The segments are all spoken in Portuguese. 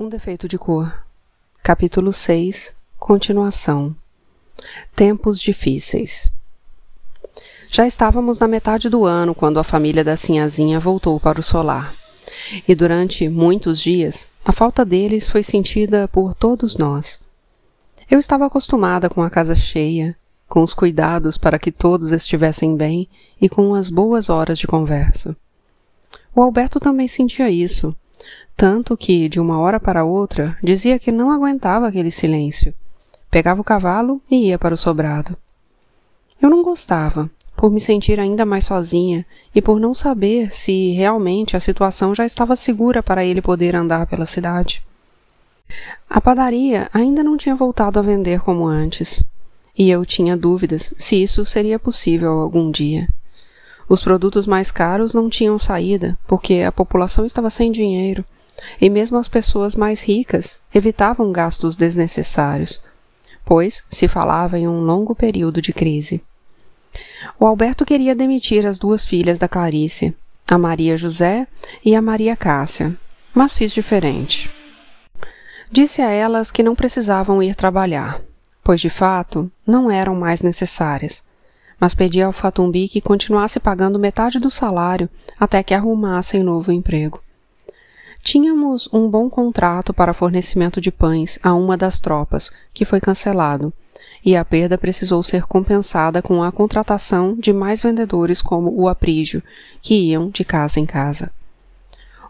Um defeito de cor. Capítulo 6 Continuação Tempos difíceis. Já estávamos na metade do ano quando a família da Sinhazinha voltou para o solar. E durante muitos dias, a falta deles foi sentida por todos nós. Eu estava acostumada com a casa cheia, com os cuidados para que todos estivessem bem e com as boas horas de conversa. O Alberto também sentia isso tanto que, de uma hora para outra, dizia que não aguentava aquele silêncio. Pegava o cavalo e ia para o sobrado. Eu não gostava, por me sentir ainda mais sozinha e por não saber se realmente a situação já estava segura para ele poder andar pela cidade. A padaria ainda não tinha voltado a vender como antes, e eu tinha dúvidas se isso seria possível algum dia. Os produtos mais caros não tinham saída, porque a população estava sem dinheiro e mesmo as pessoas mais ricas evitavam gastos desnecessários, pois se falava em um longo período de crise. O Alberto queria demitir as duas filhas da Clarice, a Maria José e a Maria Cássia, mas fiz diferente. Disse a elas que não precisavam ir trabalhar, pois de fato não eram mais necessárias, mas pedi ao Fatumbi que continuasse pagando metade do salário até que arrumassem novo emprego. Tínhamos um bom contrato para fornecimento de pães a uma das tropas, que foi cancelado, e a perda precisou ser compensada com a contratação de mais vendedores como o Aprígio, que iam de casa em casa.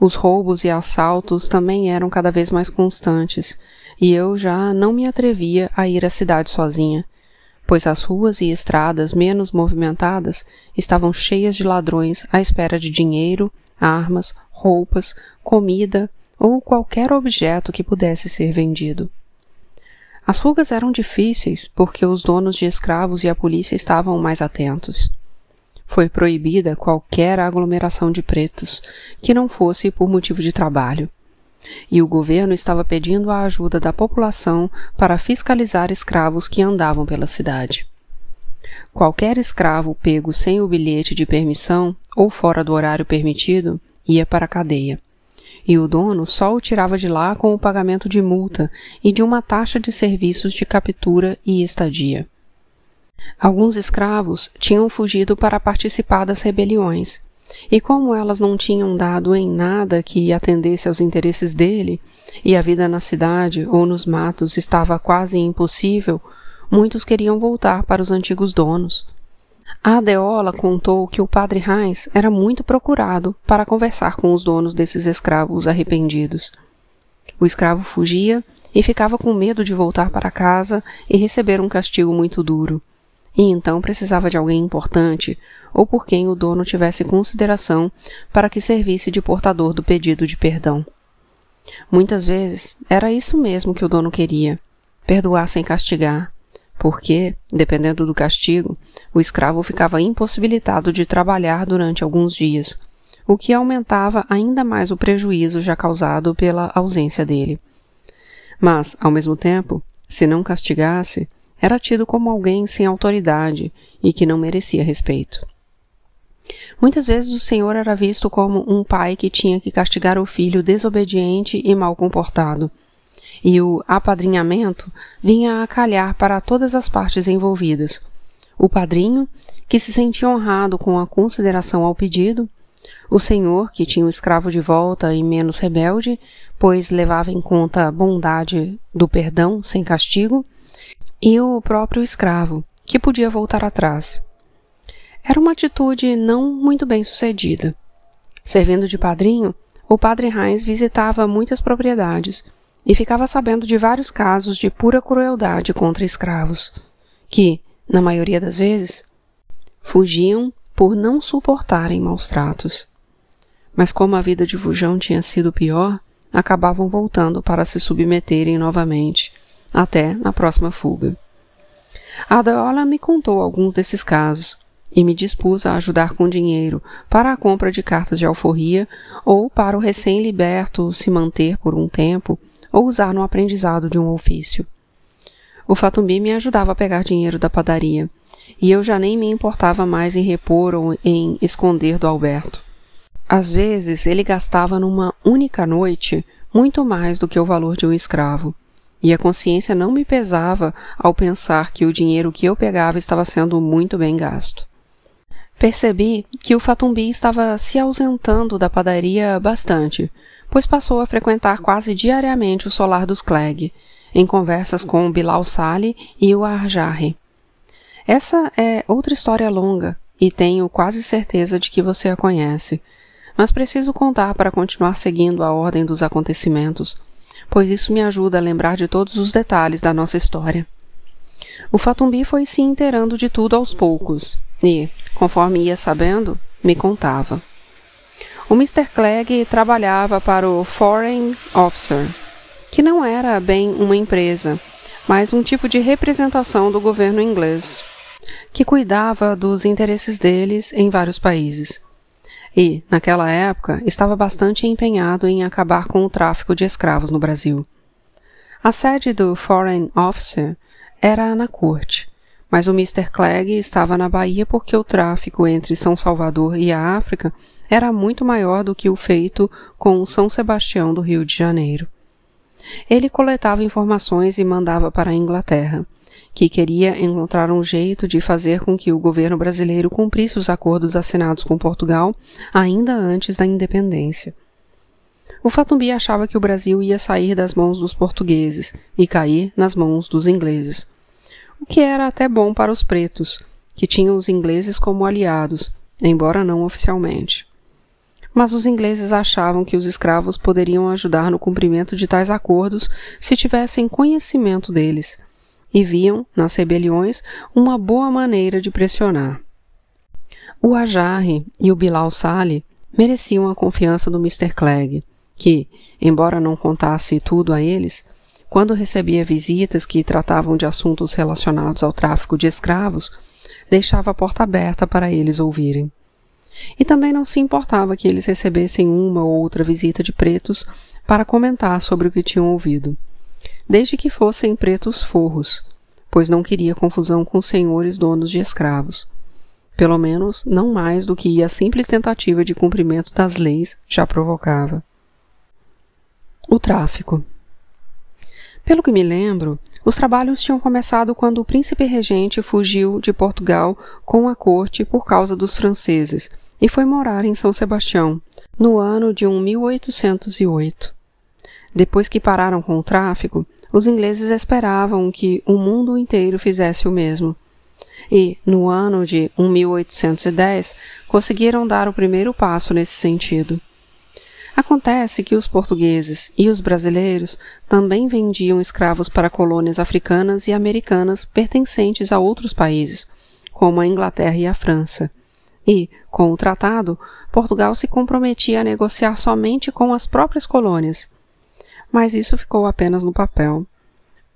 Os roubos e assaltos também eram cada vez mais constantes, e eu já não me atrevia a ir à cidade sozinha, pois as ruas e estradas menos movimentadas estavam cheias de ladrões à espera de dinheiro, armas, roupas, comida ou qualquer objeto que pudesse ser vendido. As fugas eram difíceis porque os donos de escravos e a polícia estavam mais atentos. Foi proibida qualquer aglomeração de pretos que não fosse por motivo de trabalho. E o governo estava pedindo a ajuda da população para fiscalizar escravos que andavam pela cidade. Qualquer escravo pego sem o bilhete de permissão ou fora do horário permitido ia para a cadeia. E o dono só o tirava de lá com o pagamento de multa e de uma taxa de serviços de captura e estadia. Alguns escravos tinham fugido para participar das rebeliões, e como elas não tinham dado em nada que atendesse aos interesses dele, e a vida na cidade ou nos matos estava quase impossível, muitos queriam voltar para os antigos donos. A Adeola contou que o padre Heinz era muito procurado para conversar com os donos desses escravos arrependidos. O escravo fugia e ficava com medo de voltar para casa e receber um castigo muito duro. E então precisava de alguém importante ou por quem o dono tivesse consideração para que servisse de portador do pedido de perdão. Muitas vezes era isso mesmo que o dono queria: perdoar sem castigar, porque, dependendo do castigo, o escravo ficava impossibilitado de trabalhar durante alguns dias, o que aumentava ainda mais o prejuízo já causado pela ausência dele. Mas, ao mesmo tempo, se não castigasse, era tido como alguém sem autoridade e que não merecia respeito. Muitas vezes o Senhor era visto como um pai que tinha que castigar o filho desobediente e mal comportado e o apadrinhamento vinha a calhar para todas as partes envolvidas. O padrinho, que se sentia honrado com a consideração ao pedido, o senhor, que tinha o escravo de volta e menos rebelde, pois levava em conta a bondade do perdão sem castigo, e o próprio escravo, que podia voltar atrás. Era uma atitude não muito bem sucedida. Servindo de padrinho, o padre Heinz visitava muitas propriedades e ficava sabendo de vários casos de pura crueldade contra escravos, que, na maioria das vezes, fugiam por não suportarem maus tratos. Mas como a vida de Fujão tinha sido pior, acabavam voltando para se submeterem novamente, até na próxima fuga. A Adeola me contou alguns desses casos e me dispus a ajudar com dinheiro para a compra de cartas de alforria ou para o recém-liberto se manter por um tempo ou usar no aprendizado de um ofício. O Fatumbi me ajudava a pegar dinheiro da padaria, e eu já nem me importava mais em repor ou em esconder do Alberto. Às vezes ele gastava numa única noite muito mais do que o valor de um escravo, e a consciência não me pesava ao pensar que o dinheiro que eu pegava estava sendo muito bem gasto. Percebi que o Fatumbi estava se ausentando da padaria bastante, pois passou a frequentar quase diariamente o solar dos Clegg, em conversas com Bilal Sali e o Arjarri. Essa é outra história longa, e tenho quase certeza de que você a conhece, mas preciso contar para continuar seguindo a ordem dos acontecimentos, pois isso me ajuda a lembrar de todos os detalhes da nossa história. O Fatumbi foi se inteirando de tudo aos poucos e, conforme ia sabendo, me contava. O Mr. Clegg trabalhava para o Foreign Officer, que não era bem uma empresa, mas um tipo de representação do governo inglês, que cuidava dos interesses deles em vários países. E, naquela época, estava bastante empenhado em acabar com o tráfico de escravos no Brasil. A sede do Foreign Officer era na corte, mas o Mr. Clegg estava na Bahia porque o tráfico entre São Salvador e a África era muito maior do que o feito com São Sebastião do Rio de Janeiro. Ele coletava informações e mandava para a Inglaterra, que queria encontrar um jeito de fazer com que o governo brasileiro cumprisse os acordos assinados com Portugal ainda antes da independência. O Fatumbi achava que o Brasil ia sair das mãos dos portugueses e cair nas mãos dos ingleses. O que era até bom para os pretos, que tinham os ingleses como aliados, embora não oficialmente. Mas os ingleses achavam que os escravos poderiam ajudar no cumprimento de tais acordos se tivessem conhecimento deles, e viam, nas rebeliões, uma boa maneira de pressionar. O Ajarre e o Bilal Sali mereciam a confiança do Mr. Clegg, que, embora não contasse tudo a eles, quando recebia visitas que tratavam de assuntos relacionados ao tráfico de escravos, deixava a porta aberta para eles ouvirem. E também não se importava que eles recebessem uma ou outra visita de pretos para comentar sobre o que tinham ouvido, desde que fossem pretos forros, pois não queria confusão com os senhores donos de escravos. Pelo menos não mais do que a simples tentativa de cumprimento das leis já provocava. O tráfico. Pelo que me lembro, os trabalhos tinham começado quando o príncipe regente fugiu de Portugal com a corte por causa dos franceses e foi morar em São Sebastião, no ano de 1808. Depois que pararam com o tráfico, os ingleses esperavam que o mundo inteiro fizesse o mesmo. E, no ano de 1810, conseguiram dar o primeiro passo nesse sentido. Acontece que os portugueses e os brasileiros também vendiam escravos para colônias africanas e americanas pertencentes a outros países, como a Inglaterra e a França. E, com o tratado, Portugal se comprometia a negociar somente com as próprias colônias. Mas isso ficou apenas no papel,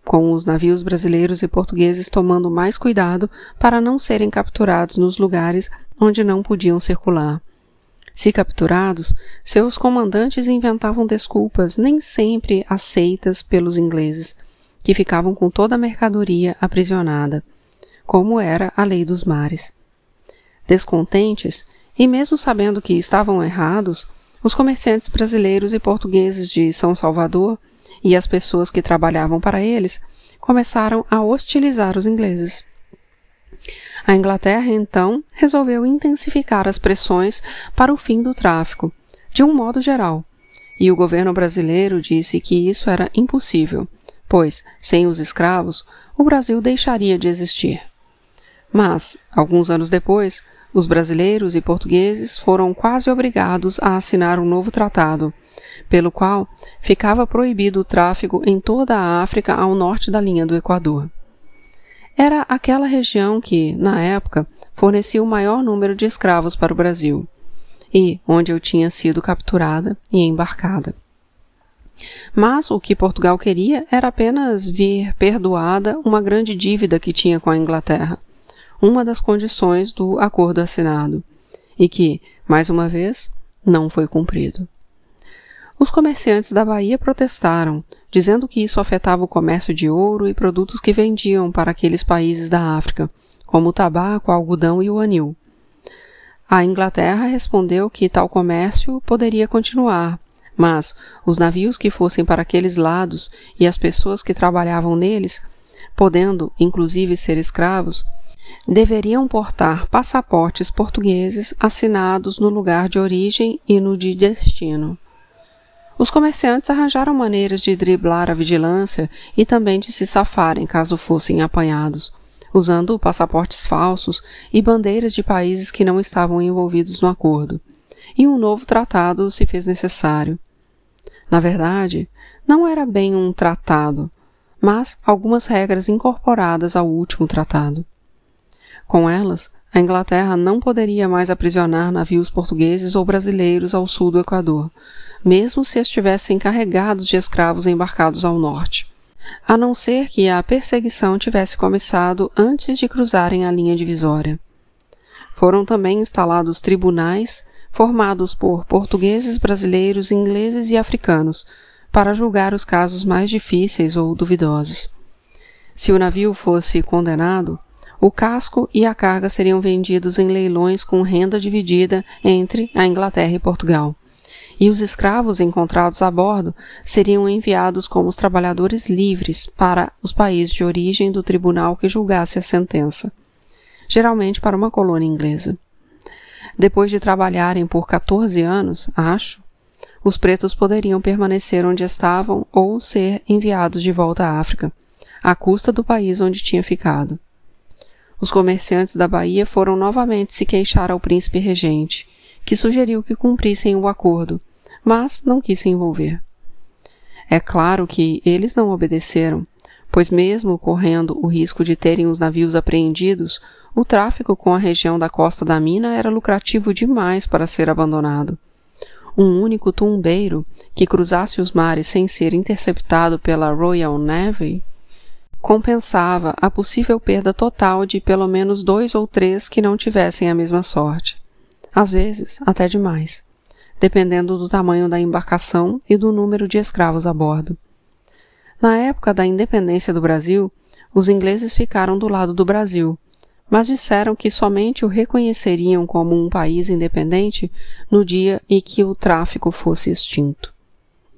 com os navios brasileiros e portugueses tomando mais cuidado para não serem capturados nos lugares onde não podiam circular. Se capturados, seus comandantes inventavam desculpas nem sempre aceitas pelos ingleses, que ficavam com toda a mercadoria aprisionada, como era a lei dos mares. Descontentes, e mesmo sabendo que estavam errados, os comerciantes brasileiros e portugueses de São Salvador e as pessoas que trabalhavam para eles começaram a hostilizar os ingleses. A Inglaterra, então, resolveu intensificar as pressões para o fim do tráfico, de um modo geral, e o governo brasileiro disse que isso era impossível, pois, sem os escravos, o Brasil deixaria de existir. Mas, alguns anos depois, os brasileiros e portugueses foram quase obrigados a assinar um novo tratado, pelo qual ficava proibido o tráfico em toda a África ao norte da linha do Equador. Era aquela região que, na época, fornecia o maior número de escravos para o Brasil e onde eu tinha sido capturada e embarcada. Mas o que Portugal queria era apenas ver perdoada uma grande dívida que tinha com a Inglaterra, uma das condições do acordo assinado, e que, mais uma vez, não foi cumprido. Os comerciantes da Bahia protestaram, dizendo que isso afetava o comércio de ouro e produtos que vendiam para aqueles países da África, como o tabaco, o algodão e o anil. A Inglaterra respondeu que tal comércio poderia continuar, mas os navios que fossem para aqueles lados e as pessoas que trabalhavam neles, podendo inclusive ser escravos, deveriam portar passaportes portugueses assinados no lugar de origem e no de destino. Os comerciantes arranjaram maneiras de driblar a vigilância e também de se safarem caso fossem apanhados, usando passaportes falsos e bandeiras de países que não estavam envolvidos no acordo. E um novo tratado se fez necessário. Na verdade, não era bem um tratado, mas algumas regras incorporadas ao último tratado. Com elas, a Inglaterra não poderia mais aprisionar navios portugueses ou brasileiros ao sul do Equador, mesmo se estivessem carregados de escravos embarcados ao norte, a não ser que a perseguição tivesse começado antes de cruzarem a linha divisória. Foram também instalados tribunais formados por portugueses, brasileiros, ingleses e africanos, para julgar os casos mais difíceis ou duvidosos. Se o navio fosse condenado, o casco e a carga seriam vendidos em leilões com renda dividida entre a Inglaterra e Portugal. E os escravos encontrados a bordo seriam enviados como os trabalhadores livres para os países de origem do tribunal que julgasse a sentença, geralmente para uma colônia inglesa. Depois de trabalharem por 14 anos, acho, os pretos poderiam permanecer onde estavam ou ser enviados de volta à África, à custa do país onde tinha ficado. Os comerciantes da Bahia foram novamente se queixar ao príncipe regente, que sugeriu que cumprissem o acordo, mas não quis se envolver. É claro que eles não obedeceram, pois mesmo correndo o risco de terem os navios apreendidos, o tráfico com a região da costa da mina era lucrativo demais para ser abandonado. Um único tumbeiro que cruzasse os mares sem ser interceptado pela Royal Navy compensava a possível perda total de pelo menos dois ou três que não tivessem a mesma sorte. Às vezes, até demais, dependendo do tamanho da embarcação e do número de escravos a bordo. Na época da independência do Brasil, os ingleses ficaram do lado do Brasil, mas disseram que somente o reconheceriam como um país independente no dia em que o tráfico fosse extinto.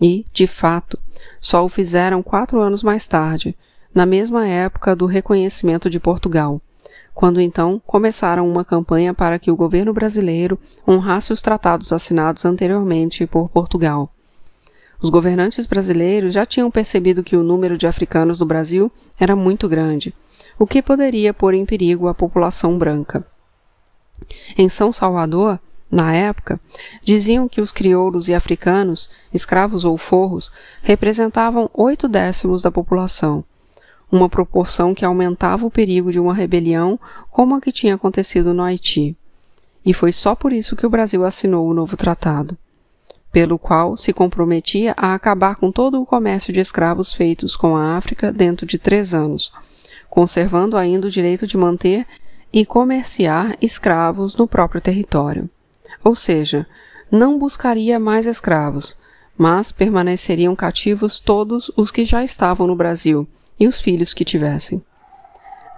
E, de fato, só o fizeram quatro anos mais tarde, na mesma época do reconhecimento de Portugal, quando então começaram uma campanha para que o governo brasileiro honrasse os tratados assinados anteriormente por Portugal. Os governantes brasileiros já tinham percebido que o número de africanos no Brasil era muito grande, o que poderia pôr em perigo a população branca. Em São Salvador, na época, diziam que os crioulos e africanos, escravos ou forros, representavam oito décimos da população, uma proporção que aumentava o perigo de uma rebelião como a que tinha acontecido no Haiti. E foi só por isso que o Brasil assinou o novo tratado, pelo qual se comprometia a acabar com todo o comércio de escravos feitos com a África dentro de três anos, conservando ainda o direito de manter e comerciar escravos no próprio território. Ou seja, não buscaria mais escravos, mas permaneceriam cativos todos os que já estavam no Brasil e os filhos que tivessem.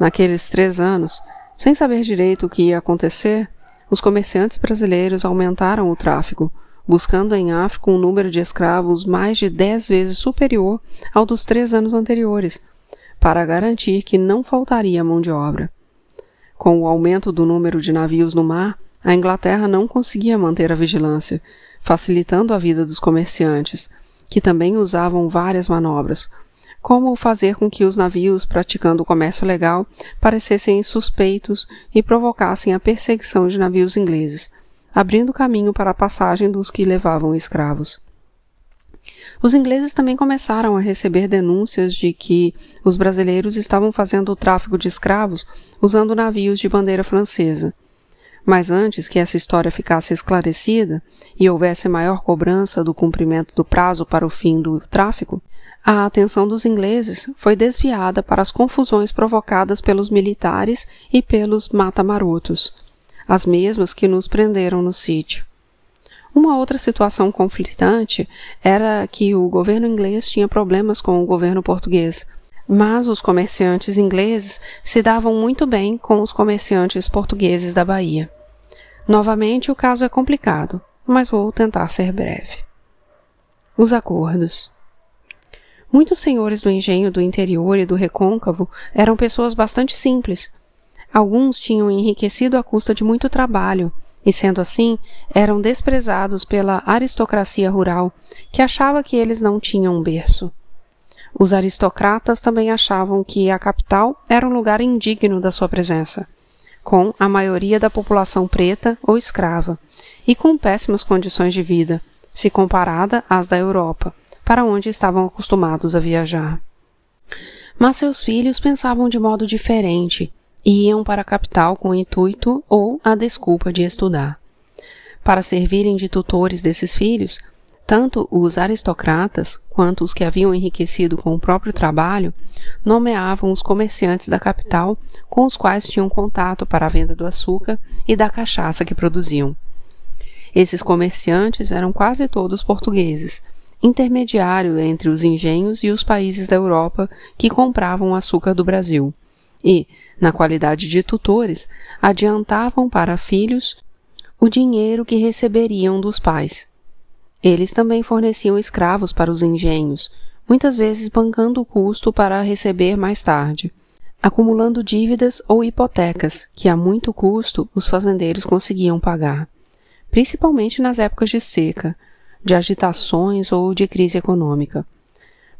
Naqueles três anos, sem saber direito o que ia acontecer, os comerciantes brasileiros aumentaram o tráfico, buscando em África um número de escravos mais de dez vezes superior ao dos três anos anteriores, para garantir que não faltaria mão de obra. Com o aumento do número de navios no mar, a Inglaterra não conseguia manter a vigilância, facilitando a vida dos comerciantes, que também usavam várias manobras, como fazer com que os navios praticando o comércio legal parecessem suspeitos e provocassem a perseguição de navios ingleses, abrindo caminho para a passagem dos que levavam escravos. Os ingleses também começaram a receber denúncias de que os brasileiros estavam fazendo o tráfico de escravos usando navios de bandeira francesa. Mas antes que essa história ficasse esclarecida e houvesse maior cobrança do cumprimento do prazo para o fim do tráfico, a atenção dos ingleses foi desviada para as confusões provocadas pelos militares e pelos mata-marotos, as mesmas que nos prenderam no sítio. Uma outra situação conflitante era que o governo inglês tinha problemas com o governo português, mas os comerciantes ingleses se davam muito bem com os comerciantes portugueses da Bahia. Novamente, o caso é complicado, mas vou tentar ser breve. Os acordos. Muitos senhores do engenho do interior e do recôncavo eram pessoas bastante simples. Alguns tinham enriquecido à custa de muito trabalho, e sendo assim, eram desprezados pela aristocracia rural, que achava que eles não tinham um berço. Os aristocratas também achavam que a capital era um lugar indigno da sua presença, com a maioria da população preta ou escrava, e com péssimas condições de vida, se comparada às da Europa, para onde estavam acostumados a viajar. Mas seus filhos pensavam de modo diferente e iam para a capital com o intuito ou a desculpa de estudar. Para servirem de tutores desses filhos, tanto os aristocratas quanto os que haviam enriquecido com o próprio trabalho nomeavam os comerciantes da capital com os quais tinham contato para a venda do açúcar e da cachaça que produziam. Esses comerciantes eram quase todos portugueses, intermediário entre os engenhos e os países da Europa que compravam açúcar do Brasil, e, na qualidade de tutores, adiantavam para filhos o dinheiro que receberiam dos pais. Eles também forneciam escravos para os engenhos, muitas vezes bancando o custo para receber mais tarde, acumulando dívidas ou hipotecas que a muito custo os fazendeiros conseguiam pagar, principalmente nas épocas de seca, de agitações ou de crise econômica.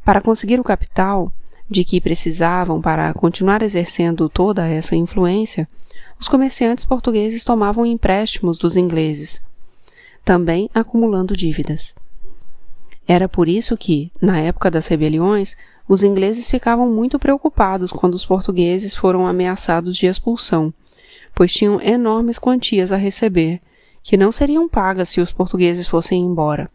Para conseguir o capital, de que precisavam para continuar exercendo toda essa influência, os comerciantes portugueses tomavam empréstimos dos ingleses, também acumulando dívidas. Era por isso que, na época das rebeliões, os ingleses ficavam muito preocupados quando os portugueses foram ameaçados de expulsão, pois tinham enormes quantias a receber, que não seriam pagas se os portugueses fossem embora.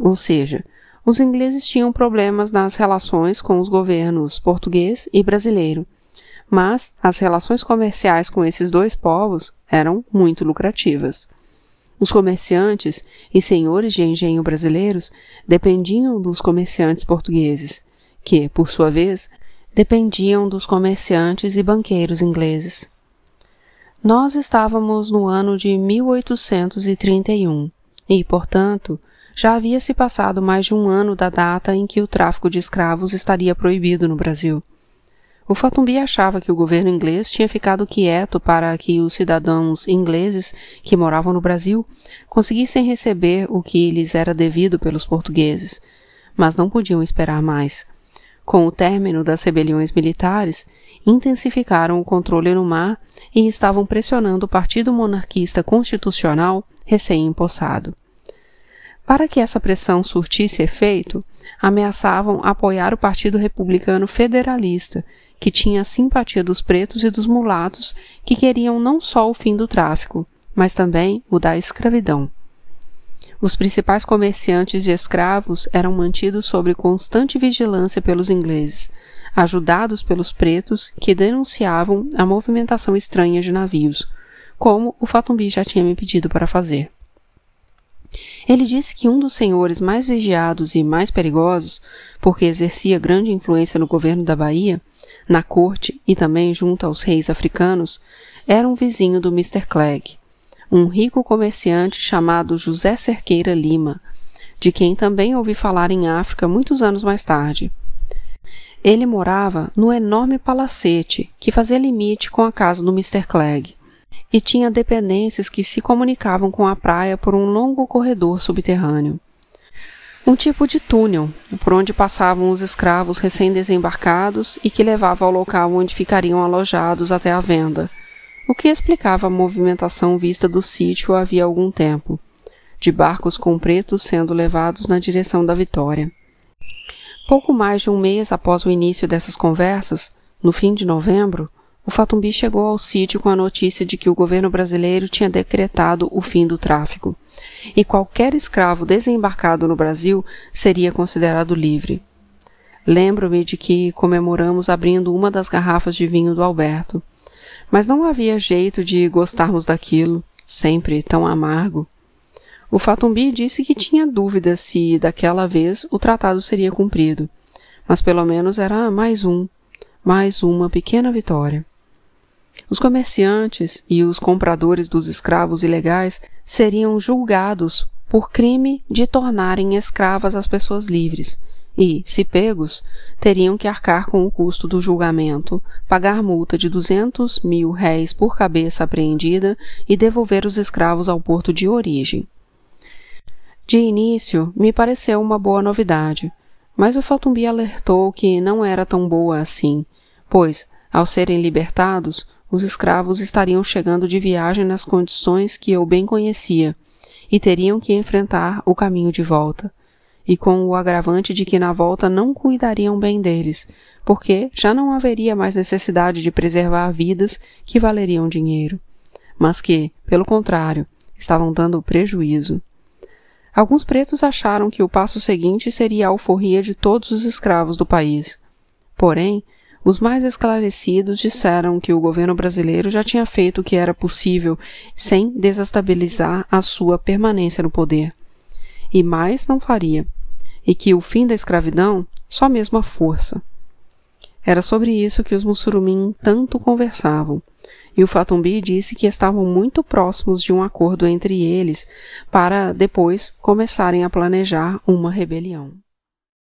Ou seja, os ingleses tinham problemas nas relações com os governos português e brasileiro, mas as relações comerciais com esses dois povos eram muito lucrativas. Os comerciantes e senhores de engenho brasileiros dependiam dos comerciantes portugueses, que, por sua vez, dependiam dos comerciantes e banqueiros ingleses. Nós estávamos no ano de 1831 e, portanto, já havia se passado mais de um ano da data em que o tráfico de escravos estaria proibido no Brasil. O Fatumbi achava que o governo inglês tinha ficado quieto para que os cidadãos ingleses que moravam no Brasil conseguissem receber o que lhes era devido pelos portugueses, mas não podiam esperar mais. Com o término das rebeliões militares, intensificaram o controle no mar e estavam pressionando o Partido Monarquista Constitucional recém-empossado. Para que essa pressão surtisse efeito, ameaçavam apoiar o Partido Republicano Federalista, que tinha a simpatia dos pretos e dos mulatos que queriam não só o fim do tráfico, mas também o da escravidão. Os principais comerciantes de escravos eram mantidos sob constante vigilância pelos ingleses, ajudados pelos pretos que denunciavam a movimentação estranha de navios, como o Fatumbi já tinha me pedido para fazer. Ele disse que um dos senhores mais vigiados e mais perigosos, porque exercia grande influência no governo da Bahia, na corte e também junto aos reis africanos, era um vizinho do Mr. Clegg, um rico comerciante chamado José Cerqueira Lima, de quem também ouvi falar em África muitos anos mais tarde. Ele morava no enorme palacete que fazia limite com a casa do Mr. Clegg e tinha dependências que se comunicavam com a praia por um longo corredor subterrâneo. Um tipo de túnel, por onde passavam os escravos recém-desembarcados e que levava ao local onde ficariam alojados até a venda, o que explicava a movimentação vista do sítio havia algum tempo, de barcos com pretos sendo levados na direção da Vitória. Pouco mais de um mês após o início dessas conversas, no fim de novembro, o Fatumbi chegou ao sítio com a notícia de que o governo brasileiro tinha decretado o fim do tráfico, e qualquer escravo desembarcado no Brasil seria considerado livre. Lembro-me de que comemoramos abrindo uma das garrafas de vinho do Alberto, mas não havia jeito de gostarmos daquilo, sempre tão amargo. O Fatumbi disse que tinha dúvida se, daquela vez, o tratado seria cumprido, mas pelo menos era mais um, mais uma pequena vitória. Os comerciantes e os compradores dos escravos ilegais seriam julgados por crime de tornarem escravas as pessoas livres, e, se pegos, teriam que arcar com o custo do julgamento, pagar multa de duzentos mil réis por cabeça apreendida e devolver os escravos ao porto de origem. De início, me pareceu uma boa novidade, mas o Fatumbi alertou que não era tão boa assim, pois, ao serem libertados, os escravos estariam chegando de viagem nas condições que eu bem conhecia e teriam que enfrentar o caminho de volta e com o agravante de que na volta não cuidariam bem deles, porque já não haveria mais necessidade de preservar vidas que valeriam dinheiro, mas que, pelo contrário, estavam dando prejuízo. Alguns pretos acharam que o passo seguinte seria a alforria de todos os escravos do país. Porém, os mais esclarecidos disseram que o governo brasileiro já tinha feito o que era possível sem desestabilizar a sua permanência no poder. E mais não faria e que o fim da escravidão só mesmo a força. Era sobre isso que os Mussurumim tanto conversavam, e o Fatumbi disse que estavam muito próximos de um acordo entre eles para depois começarem a planejar uma rebelião.